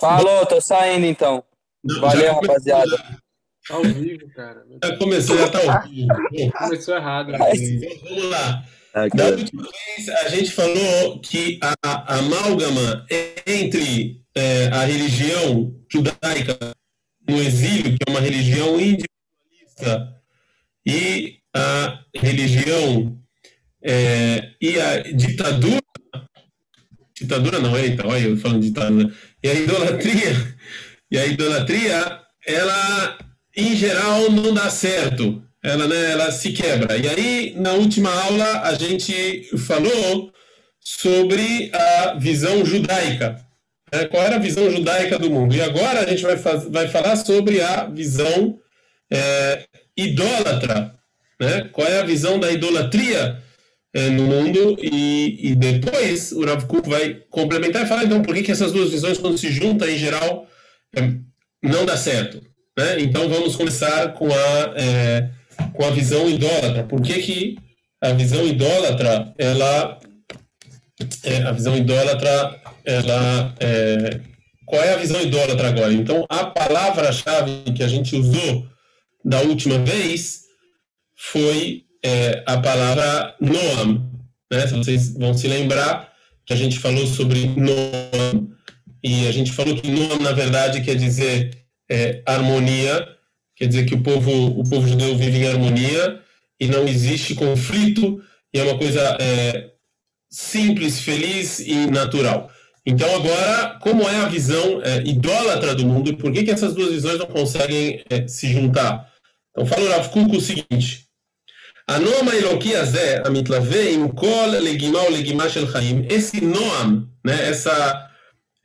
Falou, tô saindo então. Não, Valeu, rapaziada. Tá ao vivo, cara. Já começou, já tá ao vivo. Começou errado. né? vamos lá. Da última vez, a gente falou que a, a amálgama entre é, a religião judaica no exílio, que é uma religião individualista, e a religião é, e a ditadura. Ditadura não é, então, olha eu falando de ditadura. E a idolatria, e a idolatria, ela em geral não dá certo. Ela, né, ela se quebra. E aí, na última aula, a gente falou sobre a visão judaica. né? Qual era a visão judaica do mundo? E agora a gente vai, vai falar sobre a visão é, idólatra. Né? Qual é a visão da idolatria no mundo? E, e depois o Rav Kuk vai complementar e falar, então, por que, que essas duas visões, quando se juntam, em geral, é, não dá certo. Né? Então, vamos começar com a, é, com a visão idólatra. Por que, que a visão idólatra, ela... é, a visão idólatra, ela... é, qual é a visão idólatra agora? Então, a palavra-chave que a gente usou da última vez foi é, a palavra Noam. Né? Vocês vão se lembrar que a gente falou sobre Noam, e a gente falou que Noam, na verdade, quer dizer é, harmonia, quer dizer que o povo, o povo judeu vive em harmonia e não existe conflito, e é uma coisa é, simples, feliz e natural. Então, agora, como é a visão é, idólatra do mundo e por que, que essas duas visões não conseguem é, se juntar? Então, fala o Rav Kuk o seguinte: הנועם האלוקי הזה, המתלווה עם כל לגימה או לגימה של חיים, esse noam, né, essa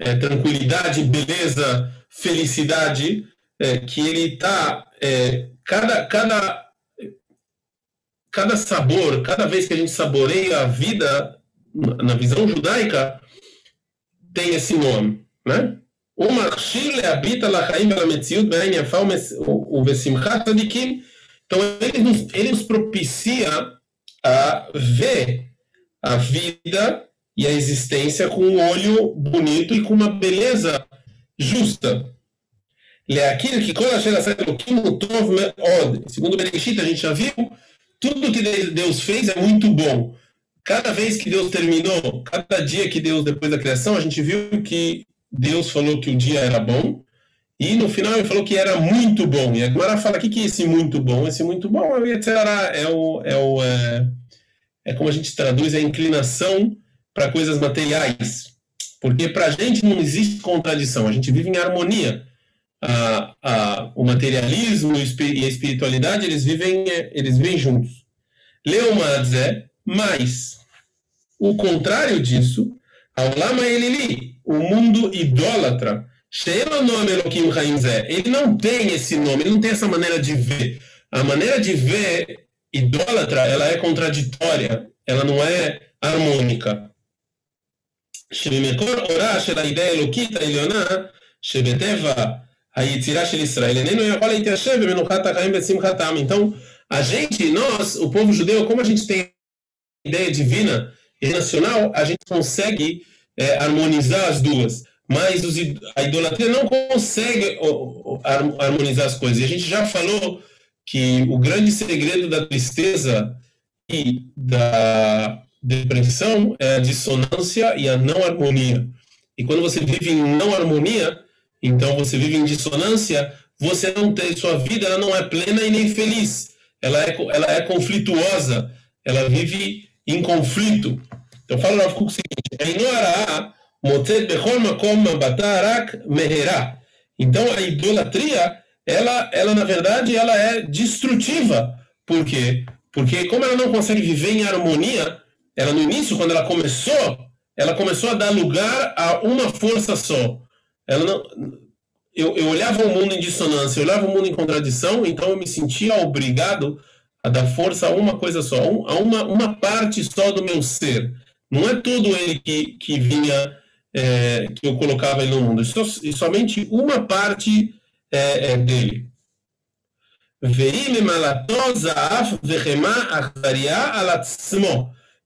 é, tranquilidade, beleza, felicidade, é, que ele está, é, cada, cada, cada sabor, cada vez que a gente saboreia a vida, na visão judaica, tem esse nome, né? הוא מכשיר להביט על החיים ועל המציאות בעין יפה ומס- ובשמחת צדיקים Então, ele nos, ele nos propicia a ver a vida e a existência com um olho bonito e com uma beleza justa. Leakir, que quando a geração do Tov segundo Bereshit, a gente já viu, tudo que Deus fez é muito bom. Cada vez que Deus terminou, cada dia que Deus, depois da criação, a gente viu que Deus falou que o dia era bom, e no final ele falou que era muito bom. E agora fala, o que, que é esse muito bom? Esse muito bom é o é, o, é, o, é, é como a gente traduz, é a inclinação para coisas materiais. Porque para a gente não existe contradição, a gente vive em harmonia. A, a, o materialismo e a espiritualidade, eles vivem, eles vivem juntos. Leomadze, mas o contrário disso, Aulama Elili, o mundo idólatra, Sheila nome Elohim Chaim Zé. Ele não tem esse nome, ele não tem essa maneira de ver. A maneira de ver idólatra, ela é contraditória, ela não é harmônica. שבמקור אורה של האידאה האלוקית העליונה שבטבע היצירה של ישראל איננו יכול להתיישב במנוחת החיים ושמחתם. Então, a gente, nós, o povo judeu, como a gente tem ideia divina e nacional, a gente consegue é, harmonizar as duas mas os, a idolatria não consegue harmonizar as coisas. E a gente já falou que o grande segredo da tristeza e da depressão é a dissonância e a não harmonia. E quando você vive em não harmonia, então você vive em dissonância, você não tem sua vida, ela não é plena e nem feliz. Ela é, ela é conflituosa, ela vive em conflito. Então fala o seguinte: então a idolatria, ela, ela na verdade, ela é destrutiva. Por quê? Porque como ela não consegue viver em harmonia, ela no início, quando ela começou, ela começou a dar lugar a uma força só. Ela não, eu, eu olhava o mundo em dissonância, eu olhava o mundo em contradição, então eu me sentia obrigado a dar força a uma coisa só, a uma, uma parte só do meu ser. Não é todo ele que, que vinha é, que eu colocava ele no mundo, e somente uma parte é, é dele.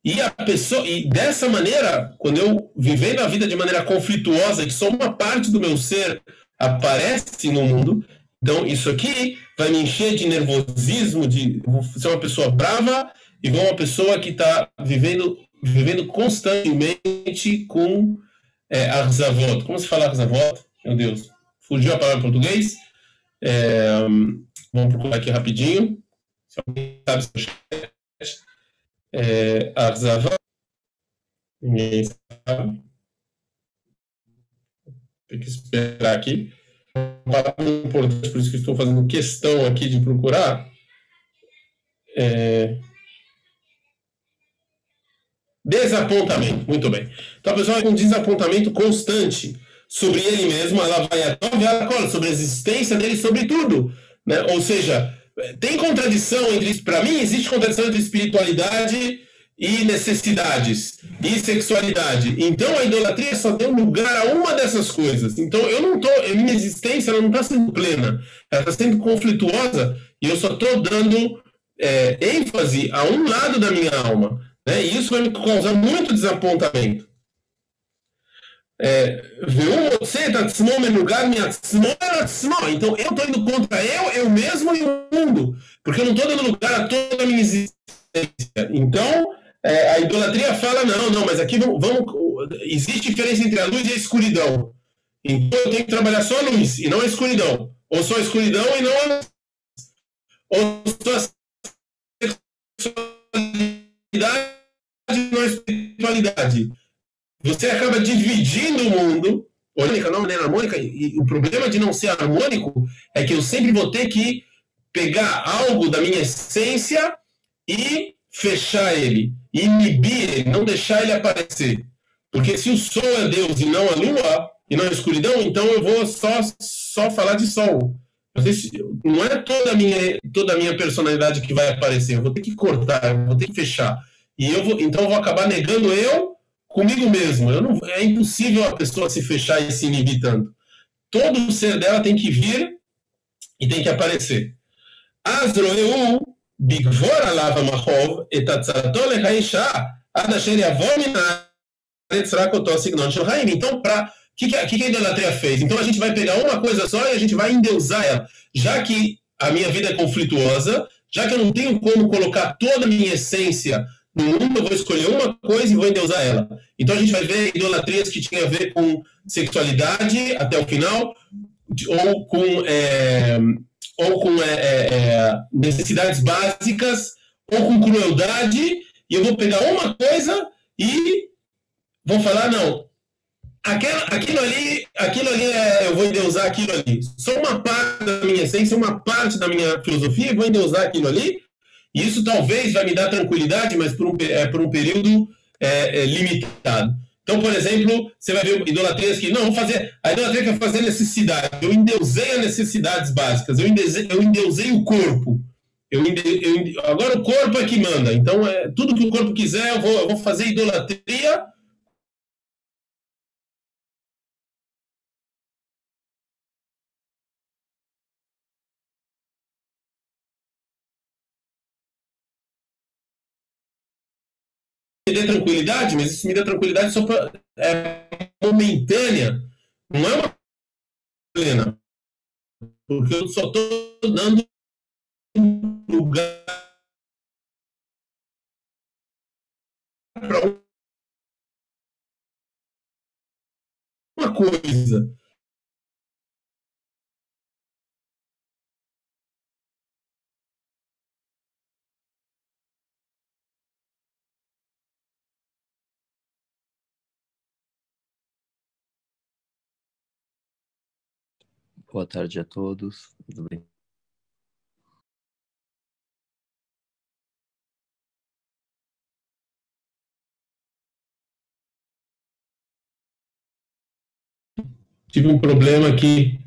E a pessoa, e dessa maneira, quando eu vivendo a vida de maneira conflituosa, que só uma parte do meu ser aparece no mundo, então isso aqui vai me encher de nervosismo, de vou ser uma pessoa brava e vou uma pessoa que está vivendo vivendo constantemente com é, arzavot. Como se fala arzavot? Meu Deus, fugiu a palavra em português. É, vamos procurar aqui rapidinho. Se alguém sabe se é, arzavot. Ninguém sabe. Tem que esperar aqui. Importante, por isso que estou fazendo questão aqui de procurar. É, Desapontamento, muito bem. Então a pessoa com um desapontamento constante sobre ele mesmo, ela vai até sobre a existência dele, sobre tudo. Né? Ou seja, tem contradição entre. Para mim, existe contradição entre espiritualidade e necessidades e sexualidade. Então a idolatria só tem lugar a uma dessas coisas. Então eu não tô, minha existência ela não está sendo plena, ela está sendo conflituosa e eu só estou dando é, ênfase a um lado da minha alma. Né? E isso vai me causar muito desapontamento. É, então eu estou indo contra eu, eu mesmo e o mundo, porque eu não estou dando lugar a toda a minha existência. Então é, a idolatria fala: não, não, mas aqui vamos, vamos, existe diferença entre a luz e a escuridão. Então eu tenho que trabalhar só a luz e não a escuridão, ou só a escuridão e não a luz, ou só a na espiritualidade. Você acaba dividindo o mundo, harmônica, não maneira harmônica, e o problema de não ser harmônico é que eu sempre vou ter que pegar algo da minha essência e fechar ele, inibir ele, não deixar ele aparecer. Porque se o sol é Deus e não a lua, e não a escuridão, então eu vou só, só falar de sol. Não é toda a, minha, toda a minha personalidade que vai aparecer, eu vou ter que cortar, eu vou ter que fechar. E eu vou, então eu vou acabar negando eu comigo mesmo. Eu não, é impossível a pessoa se fechar e se inibir tanto. Todo o ser dela tem que vir e tem que aparecer. Azroeu bigvor alava machov etatzato lehaisha ad asher yavor min Então, para o que, que, que a idolatria fez? Então a gente vai pegar uma coisa só e a gente vai endeusar ela. Já que a minha vida é conflituosa, já que eu não tenho como colocar toda a minha essência no mundo eu vou escolher uma coisa e vou endeusar ela. Então a gente vai ver idolatrias que tinham a ver com sexualidade até o final, ou com, é, ou com é, é, é, necessidades básicas, ou com crueldade, e eu vou pegar uma coisa e vou falar, não, aquela, aquilo ali, aquilo ali é, eu vou endeusar aquilo ali. Só uma parte da minha essência, uma parte da minha filosofia, eu vou endeusar aquilo ali, isso talvez vai me dar tranquilidade, mas por um, é, por um período é, é, limitado. Então, por exemplo, você vai ver idolatrias que não vou fazer. A idolatria quer fazer necessidade. Eu endeusei as necessidades básicas. Eu endeusei, eu endeusei o corpo. Eu, eu, agora o corpo é que manda. Então, é, tudo que o corpo quiser, eu vou, eu vou fazer idolatria me dê tranquilidade, mas isso me dá tranquilidade só pra, é, momentânea, não é uma plena. Porque eu só estou dando lugar para uma coisa. Boa tarde a todos. Tudo bem? Tive um problema aqui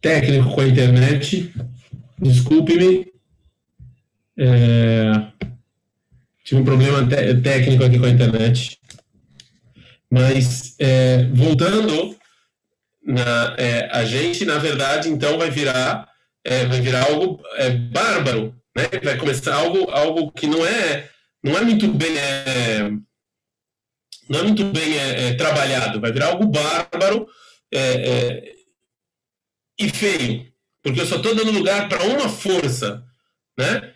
técnico com a internet. Desculpe-me. É... Tive um problema técnico aqui com a internet. Mas, é, voltando na, é, a gente, na verdade, então vai virar, é, vai virar algo é, bárbaro, né? Vai começar algo, algo que não é não é muito bem é, não é muito bem é, é, trabalhado, vai virar algo bárbaro é, é, e feio, porque eu só estou dando lugar para uma força, né?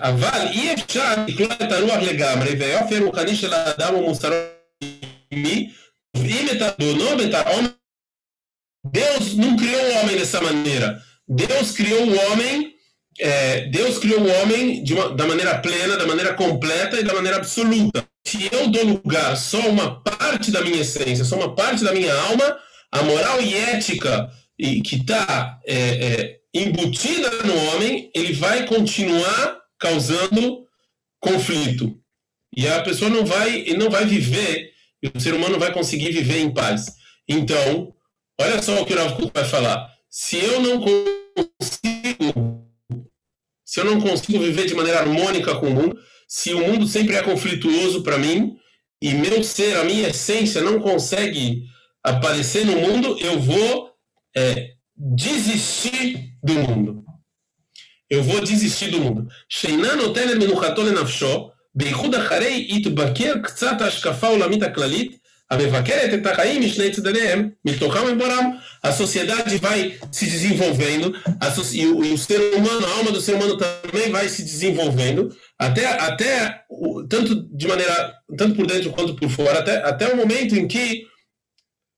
אבל אי אפשר לקלוע את הרוח לגמרי, והיופי הרוחני של האדם הוא מוסרו מי, קובעים את אדונו ואת העומק. Deus não criou o homem dessa maneira. Deus criou o homem, é, Deus criou o homem uma, da maneira plena, da maneira completa e da maneira absoluta. Se eu dou lugar só uma parte da minha essência, só uma parte da minha alma, a moral e ética que está é, é, embutida no homem, ele vai continuar causando conflito. E a pessoa não vai, não vai viver, o ser humano não vai conseguir viver em paz. Então, olha só o que o Rav vai falar. Se eu não consigo, se eu não consigo viver de maneira harmônica com o mundo, se o mundo sempre é conflituoso para mim e meu ser, a minha essência não consegue aparecer no mundo, eu vou é, desistir do mundo. Eu vou desistir do mundo. שאינה נותנת מנוחתו לנפשו, בייחוד אחרי התבקר קצת ההשקפה העולמית הכללית, a sociedade vai se desenvolvendo, e o, ser humano, a alma do ser humano também vai se desenvolvendo, até, até tanto de maneira, tanto por dentro quanto por fora, até, até o momento em que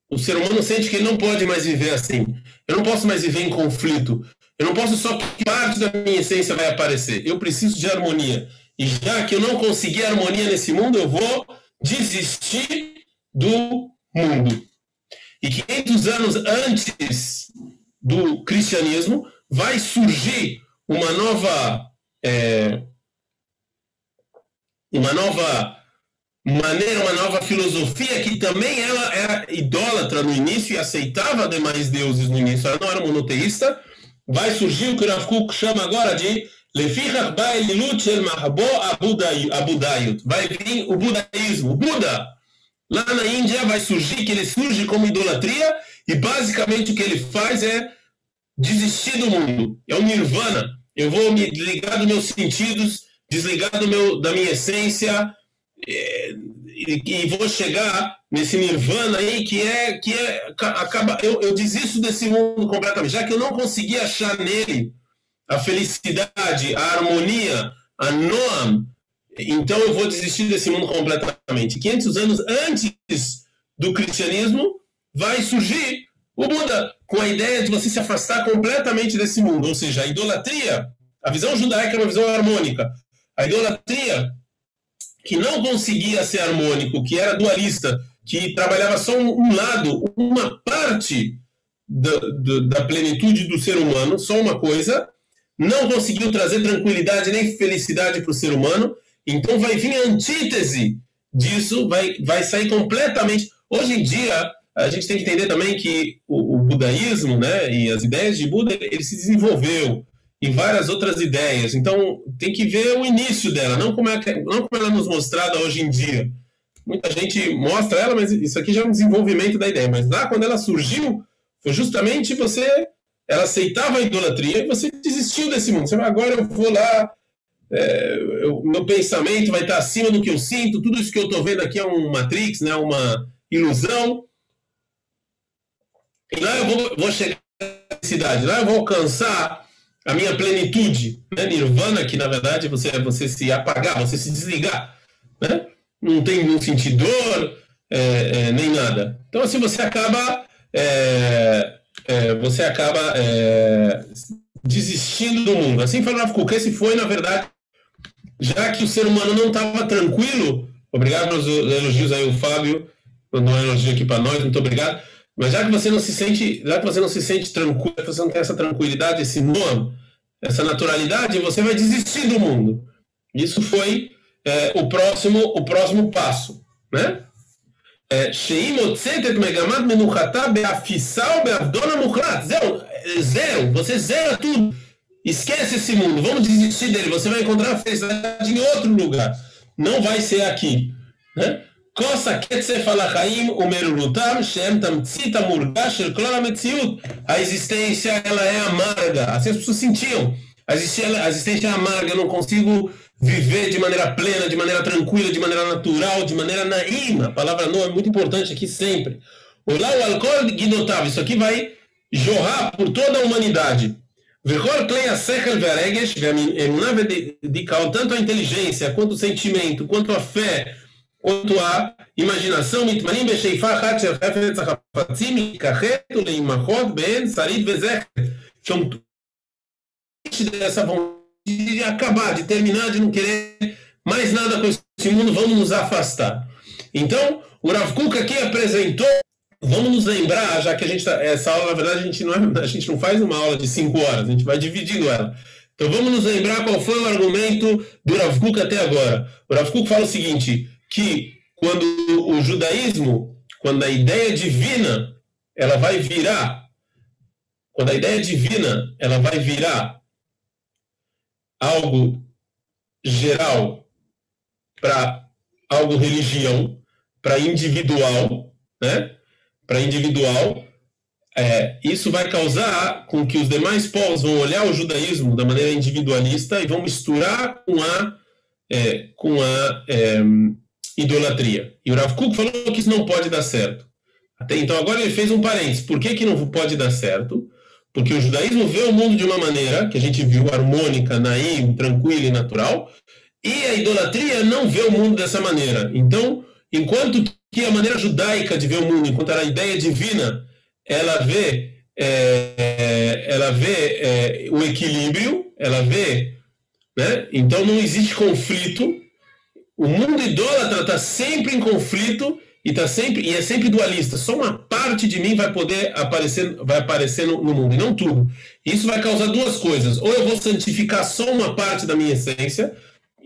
o ser humano sente que ele não pode mais viver assim. Eu não posso mais viver em conflito. Eu não posso só que parte da minha essência vai aparecer. Eu preciso de harmonia. E já que eu não consegui harmonia nesse mundo, eu vou desistir do mundo. E 500 anos antes do cristianismo, vai surgir uma nova. É, uma nova maneira, uma nova filosofia que também ela era idólatra no início e aceitava demais deuses no início, ela não era monoteísta, vai surgir o que Rav Kuk chama agora de. Vai vir o budaísmo, o Buda. Lá na Índia vai surgir, que ele surge como idolatria e basicamente o que ele faz é desistir do mundo. É o nirvana. Eu vou me desligar dos meus sentidos, desligar do meu, da minha essência, é, e, e, vou chegar nesse nirvana aí que é que é acaba eu, eu desisto desse mundo completamente já que eu não consegui achar nele a felicidade a harmonia a noam então eu vou desistir desse mundo completamente. 500 anos antes do cristianismo vai surgir o Buda com a ideia de você se afastar completamente desse mundo. Ou seja a idolatria a visão judaica é uma visão harmônica. A idolatria que não conseguia ser harmônico, que era dualista, que trabalhava só um, lado, uma parte da, da plenitude do ser humano, só uma coisa, não conseguiu trazer tranquilidade nem felicidade para o ser humano, então vai vir a antítese disso, vai, vai sair completamente. Hoje em dia, a gente tem que entender também que o, o budaísmo né, e as ideias de Buda, ele se desenvolveu, e várias outras ideias. Então, tem que ver o início dela, não como, é, não como ela é nos mostrada hoje em dia. Muita gente mostra ela, mas isso aqui já é um desenvolvimento da ideia. Mas lá, quando ela surgiu, foi justamente você. Ela aceitava a idolatria e você desistiu desse mundo. Você agora eu vou lá, é, eu, meu pensamento vai estar acima do que eu sinto, tudo isso que eu estou vendo aqui é um Matrix, né, uma ilusão. E lá eu vou, vou chegar à cidade, lá eu vou alcançar a minha plenitude, né? Nirvana, que na verdade você você se apagar, você se desligar, né? Não tem nenhum sentir dor, é, é, nem nada. Então assim você acaba é, é você acaba é, desistindo do mundo. Assim falava Kuk, esse foi na verdade já que o ser humano não estava tranquilo. Obrigado pelos elogios aí o Fábio, mandou um elogio aqui para nós, muito obrigado. Mas já que você não se sente, já que você não se sente tranquilo, você não tem essa tranquilidade, esse nome, essa naturalidade, você vai desistir do mundo. Isso foi é, o próximo, o próximo passo, né? É, zero, zero, você zera tudo. Esquece esse mundo, vamos desistir dele. Você vai encontrar a felicidade em outro lugar. Não vai ser aqui. Né? כוס הקצף על החיים ומרורותם שהם תמצית המורגש של כלל המציאות. A existência ela é amarga. Assim as pessoas sentiam. A existência, a existência é amarga. Eu não consigo viver de maneira plena, de maneira tranquila, de maneira natural, de maneira naíma. A palavra no é muito importante aqui sempre. Olá, o alcool guidotável. Isso aqui vai jorrar por toda a humanidade. Vekol klei asechel veregesh ve'emunah ve'dikal, tanto a inteligência, quanto o sentimento, quanto a fé, quanto a imaginação, mitmanim be'sheifa chat shel sarid ve'zecher. São dessa vontade de acabar, de terminar, de não querer mais nada com esse mundo, vamos nos afastar. Então, o Rav Kuk aqui apresentou Vamos nos lembrar, já que a gente tá, essa aula, na verdade, a gente, não é, a gente não faz uma aula de cinco horas, a gente vai dividindo ela. Então vamos nos lembrar qual foi o argumento do Rav Kuk até agora. O Rav Kuk fala o seguinte, que quando o judaísmo, quando a ideia divina, ela vai virar, quando a ideia divina, ela vai virar algo geral para algo religião, para individual, né? Para individual, é, isso vai causar com que os demais povos vão olhar o judaísmo da maneira individualista e vão misturar com a, é, com a é, idolatria. E o Rav Kuk falou que isso não pode dar certo. Até então, agora ele fez um parênteses. Por que, que não pode dar certo? Porque o judaísmo vê o mundo de uma maneira que a gente viu harmônica, naim, tranquila e natural, e a idolatria não vê o mundo dessa maneira. Então, enquanto que a maneira judaica de ver o mundo, enquanto a ideia divina, ela vê, é, ela vê é, o equilíbrio, ela vê, né? Então não existe conflito. O mundo idólatra está sempre em conflito e tá sempre e é sempre dualista. Só uma parte de mim vai poder aparecer, vai aparecer no, no mundo e não tudo. Isso vai causar duas coisas: ou eu vou santificar só uma parte da minha essência,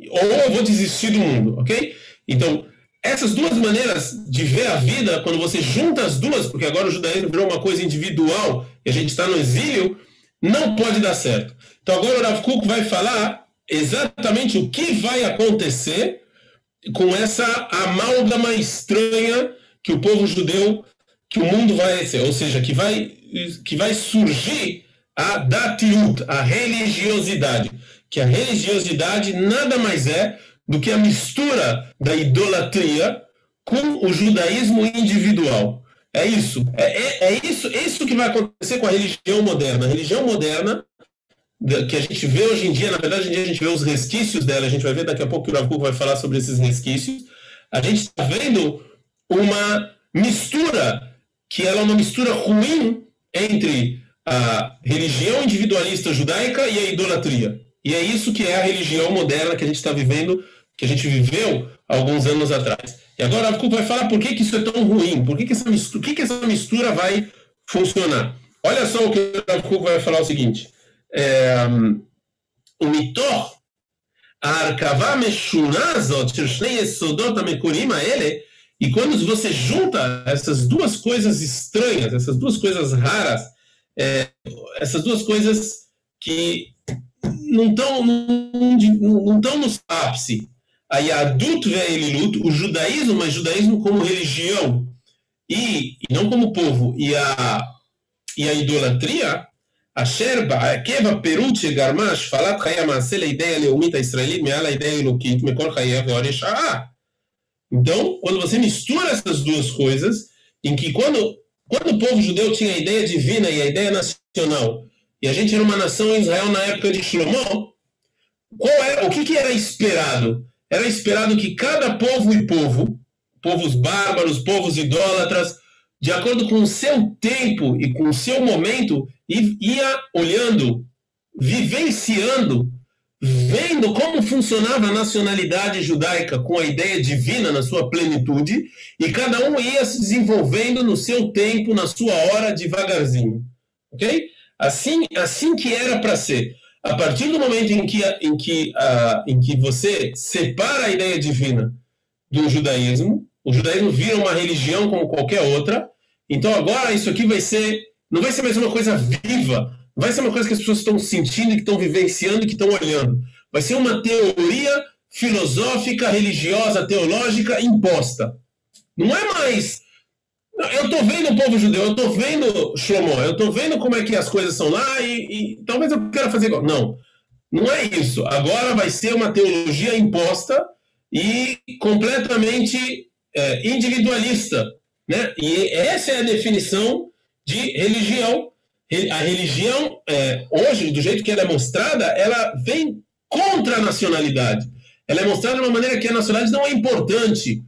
ou eu vou desistir do mundo, ok? Então essas duas maneiras de ver a vida, quando você junta as duas, porque agora o judaísmo virou uma coisa individual e a gente está no exílio, não pode dar certo. Então agora o Rav Kuk vai falar exatamente o que vai acontecer com essa amálgama estranha que o povo judeu, que o mundo vai ser, ou seja, que vai, que vai surgir a datiut, a religiosidade, que a religiosidade nada mais é do que a mistura da idolatria com o judaísmo individual. É isso. É, é, é isso, é isso que vai acontecer com a religião moderna. A religião moderna, que a gente vê hoje em dia, na verdade, hoje a gente vê os resquícios dela, a gente vai ver daqui a pouco que o Rav vai falar sobre esses resquícios. A gente está vendo uma mistura, que ela é uma mistura ruim entre a religião individualista judaica e a idolatria. E é isso que é a religião moderna que a gente está vivendo que a gente viveu alguns anos atrás. E agora a vai falar por que, que isso é tão ruim, por que, que, essa, mistura, que, que essa mistura vai funcionar. Olha só o que o Rav vai falar o seguinte. É, o mitor, a arkava meshunazot, ele, e quando você junta essas duas coisas estranhas, essas duas coisas raras, é, essas duas coisas que não estão não, não, não no ápice, a Yadut Ve'elilut, o judaísmo, mas judaísmo como religião e, e, não como povo, e a, e a idolatria, a Sherba, a Keva, Perut, Garmash, Falat, Hayamase, a ideia leumita israelita, meala ideia elokit, mekor hayav, ah, ah. Então, quando você mistura essas duas coisas, em que quando, quando o povo judeu tinha a ideia divina e a ideia nacional, e a gente era uma nação em Israel na época de Shlomo, qual era, o que, que era esperado? Era esperado que cada povo e povo, povos bárbaros, povos idólatras, de acordo com o seu tempo e com o seu momento, ia olhando, vivenciando, vendo como funcionava a nacionalidade judaica com a ideia divina na sua plenitude, e cada um ia se desenvolvendo no seu tempo, na sua hora, devagarzinho. Ok? Assim, assim que era para ser. A partir do momento em que, em, que, uh, em que você separa a ideia divina do judaísmo, o judaísmo vira uma religião como qualquer outra. Então agora isso aqui vai ser, não vai ser mais uma coisa viva, vai ser uma coisa que as pessoas estão sentindo, que estão vivenciando, que estão olhando. Vai ser uma teoria filosófica, religiosa, teológica imposta. Não é mais eu estou vendo o povo judeu, eu estou vendo Shlomo, eu estou vendo como é que as coisas são lá e, e, talvez eu queira fazer igual. Não. Não é isso. Agora vai ser uma teologia imposta e completamente é, individualista. Né? E essa é a definição de religião. A religião, é, hoje, do jeito que ela é mostrada, ela vem contra a nacionalidade. Ela é mostrada de uma maneira que a nacionalidade não é importante.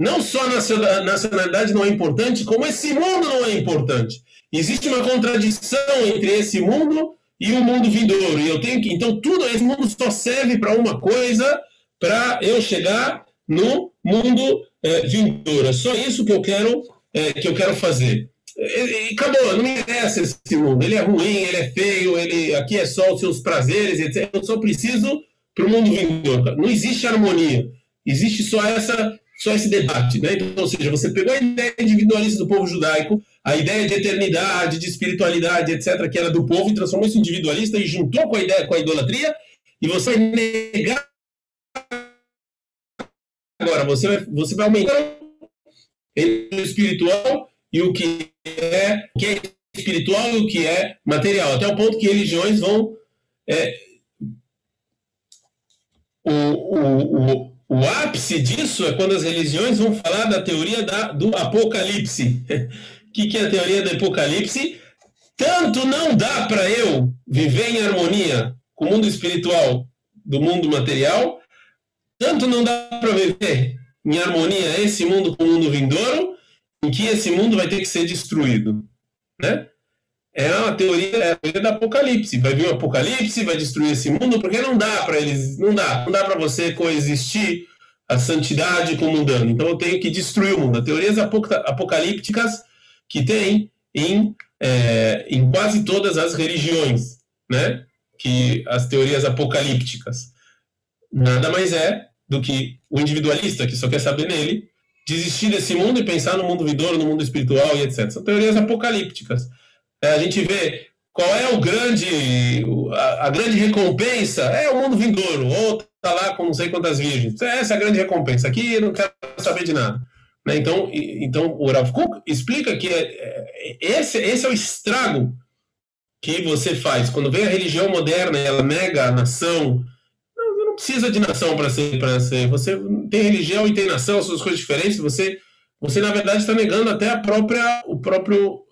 Não só a nacionalidade não é importante, como esse mundo não é importante. Existe uma contradição entre esse mundo e o mundo vindouro. E eu tenho que, então tudo esse mundo só serve para uma coisa, para eu chegar no mundo é, vindouro. É só isso que eu quero é, que eu quero fazer. E, e acabou, não me interessa esse mundo. Ele é ruim, ele é feio, ele aqui é só os seus prazeres, etc. Eu só preciso para o mundo vindouro. Não existe harmonia. Existe só essa só esse debate, né? Então, ou seja, você pegou a ideia individualista do povo judaico, a ideia de eternidade, de espiritualidade, etc., que era do povo, e transformou isso em individualista e juntou com a ideia, com a idolatria, e você vai negar. Agora, você vai, você vai aumentar o espiritual e o que é, o que é espiritual e o que é material, até o ponto que religiões vão. É, o, o, o, o ápice disso é quando as religiões vão falar da teoria da, do apocalipse. O que, que é a teoria do apocalipse? Tanto não dá para eu viver em harmonia com o mundo espiritual do mundo material, tanto não dá para viver em harmonia esse mundo com o mundo vindouro, em que esse mundo vai ter que ser destruído. Né? É uma teoria, é teoria do apocalipse. Vai vir o um apocalipse, vai destruir esse mundo, porque não dá para eles, não dá, não dá para você coexistir a santidade com o mundano. Então eu tenho que destruir o mundo. As teorias apocalípticas que tem em, é, em quase todas as religiões, né? Que as teorias apocalípticas nada mais é do que o individualista que só quer saber nele desistir desse mundo e pensar no mundo vidouro, no mundo espiritual e etc. São teorias apocalípticas. É, a gente vê qual é o grande, a, a, grande recompensa é o mundo vindouro, ou tá lá com não sei quantas virgens. Essa é a grande recompensa. Aqui eu não quero saber de nada. Né? Então, então, o Rav Kuk explica que é, é, esse, esse é o estrago que você faz. Quando vem a religião moderna ela nega a nação, não, não precisa de nação para ser, para ser. Você tem religião e tem nação, são coisas diferentes. Você, você na verdade está negando até a própria, o próprio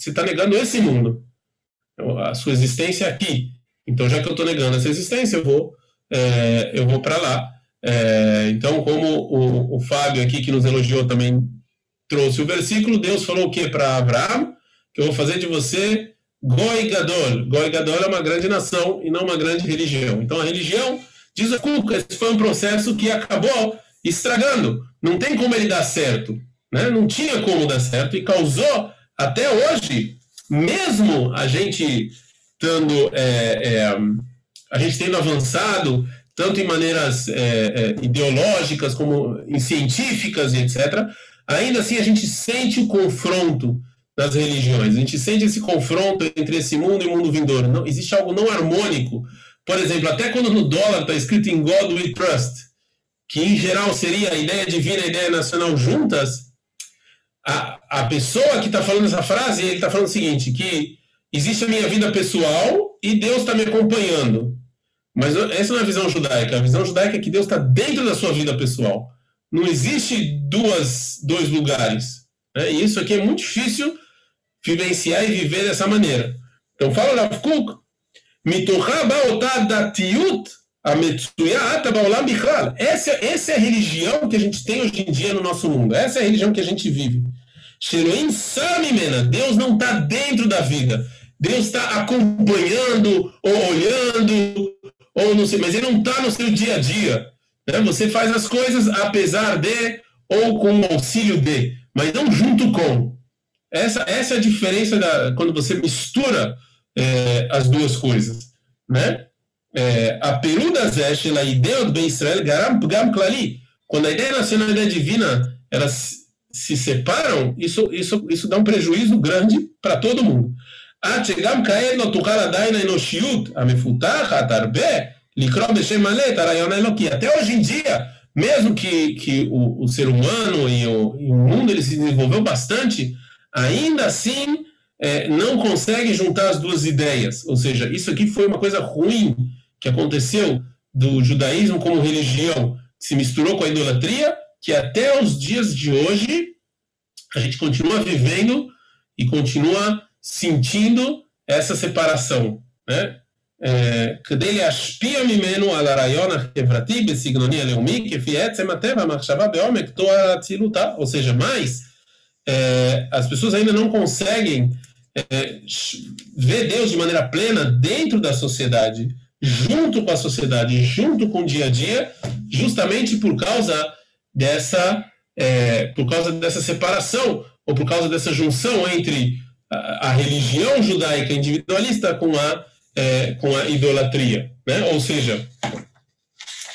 você está negando esse mundo, a sua existência aqui. Então, já que eu estou negando essa existência, eu vou, é, eu vou para lá. É, então, como o, o Fábio aqui, que nos elogiou, também trouxe o versículo, Deus falou o que para Abraão? Que eu vou fazer de você Goi Gadol. Goi Gadol é uma grande nação e não uma grande religião. Então, a religião, diz a Cuca, esse foi um processo que acabou estragando. Não tem como ele dar certo. Né? Não tinha como dar certo e causou até hoje, mesmo a gente tendo, é, é, a gente tendo avançado tanto em maneiras é, é, ideológicas como em científicas e etc., ainda assim a gente sente o confronto das religiões, a gente sente esse confronto entre esse mundo e o mundo vindouro. Não, existe algo não harmônico. Por exemplo, até quando no dólar está escrito em God we trust, que em geral seria a ideia divina e a ideia nacional juntas, a, a pessoa que está falando essa frase, ele está falando o seguinte, que existe a minha vida pessoal e Deus está me acompanhando. Mas essa não é a visão judaica. A visão judaica é que Deus está dentro da sua vida pessoal. Não existe duas, dois lugares. Né? E isso aqui é muito difícil vivenciar e viver dessa maneira. Então fala Rav Kuk, essa, essa é a religião que a gente tem hoje em dia no nosso mundo. Essa é a religião que a gente vive. Deus não está dentro da vida. Deus está acompanhando, ou olhando, ou não sei, mas ele não está no seu dia a dia. Né? Você faz as coisas apesar de, ou com o auxílio de, mas não junto com. Essa, essa é a diferença da, quando você mistura é, as duas coisas. Né? É, a Peru da Zesh, a ideia do bem Israel, Garam Klali, quando a ideia nacional e a ideia divina elas se separam, isso, isso, isso dá um prejuízo grande para todo mundo. עד שגם כעת לא תוכל עדיין האנושיות המפותחת הרבה לקרוא בשם מלא את הרעיון האלוקי. Até hoje em dia, mesmo que, que o, o ser humano e o, e o mundo ele se desenvolveu bastante, ainda assim é, não consegue juntar as duas ideias. Ou seja, isso aqui foi uma coisa ruim que aconteceu do judaísmo como religião que se misturou com a idolatria, que até os dias de hoje a gente continua vivendo e continua sentindo essa separação, né? כדי להשפיע ממנו על הרעיון החברתי בסגנוני הלאומי, כפי עצם הטבע, המחשבה בעומק, תואר אצילותה, ou seja, mais, é, as pessoas ainda não conseguem é, ver Deus de maneira plena dentro da sociedade, junto com a sociedade, junto com o dia a dia, justamente por causa dessa, é, por causa dessa separação, ou por causa dessa junção entre a, a religião judaica individualista com a é, com a idolatria, né? Ou seja,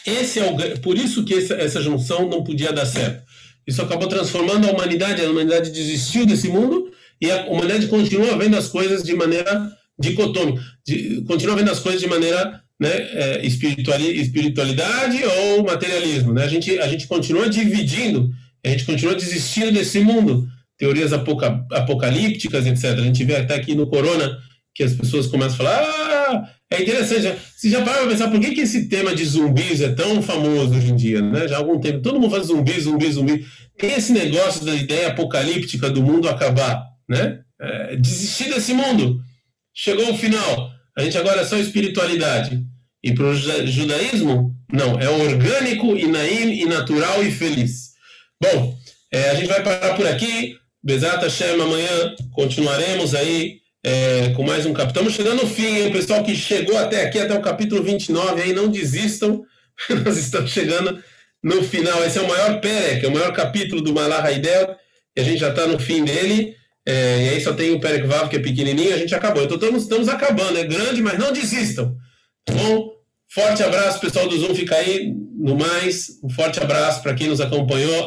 esse é o, por isso que essa, essa junção não podia dar certo. Isso acabou transformando a humanidade, a humanidade desistiu desse mundo e a humanidade continua vendo as coisas de maneira dicotômica, de, continua vendo as coisas de maneira né, é, espiritualidade ou materialismo. Né? A, gente, a gente continua dividindo, a gente continua desistindo desse mundo, teorias apoca, apocalípticas, etc. A gente vê até aqui no Corona que as pessoas começam a falar: ah, é interessante. Você já para pensar por que, que esse tema de zumbis é tão famoso hoje em dia, né? Já há algum tempo, todo mundo fala zumbi, zumbi, zumbi. Tem esse negócio da ideia apocalíptica do mundo acabar, né? É, desistir desse mundo. Chegou o final. A gente agora é só espiritualidade. E para o judaísmo, não. É orgânico, e naim, e natural e feliz. Bom, é, a gente vai parar por aqui. Bezat Hashem, amanhã continuaremos aí é, com mais um capítulo. Estamos chegando no fim, hein? O pessoal que chegou até aqui, até o capítulo 29, aí, não desistam. Nós estamos chegando no final. Esse é o maior Perek, é o maior capítulo do Malah Haidel, e a gente já está no fim dele. É, e aí só tem o Perek Vav, que é pequenininho, a gente acabou. Então estamos, estamos acabando, é grande, mas não desistam. Tá bom? Forte abraço, pessoal do Zoom, fica aí no mais. Um forte abraço para quem nos acompanhou.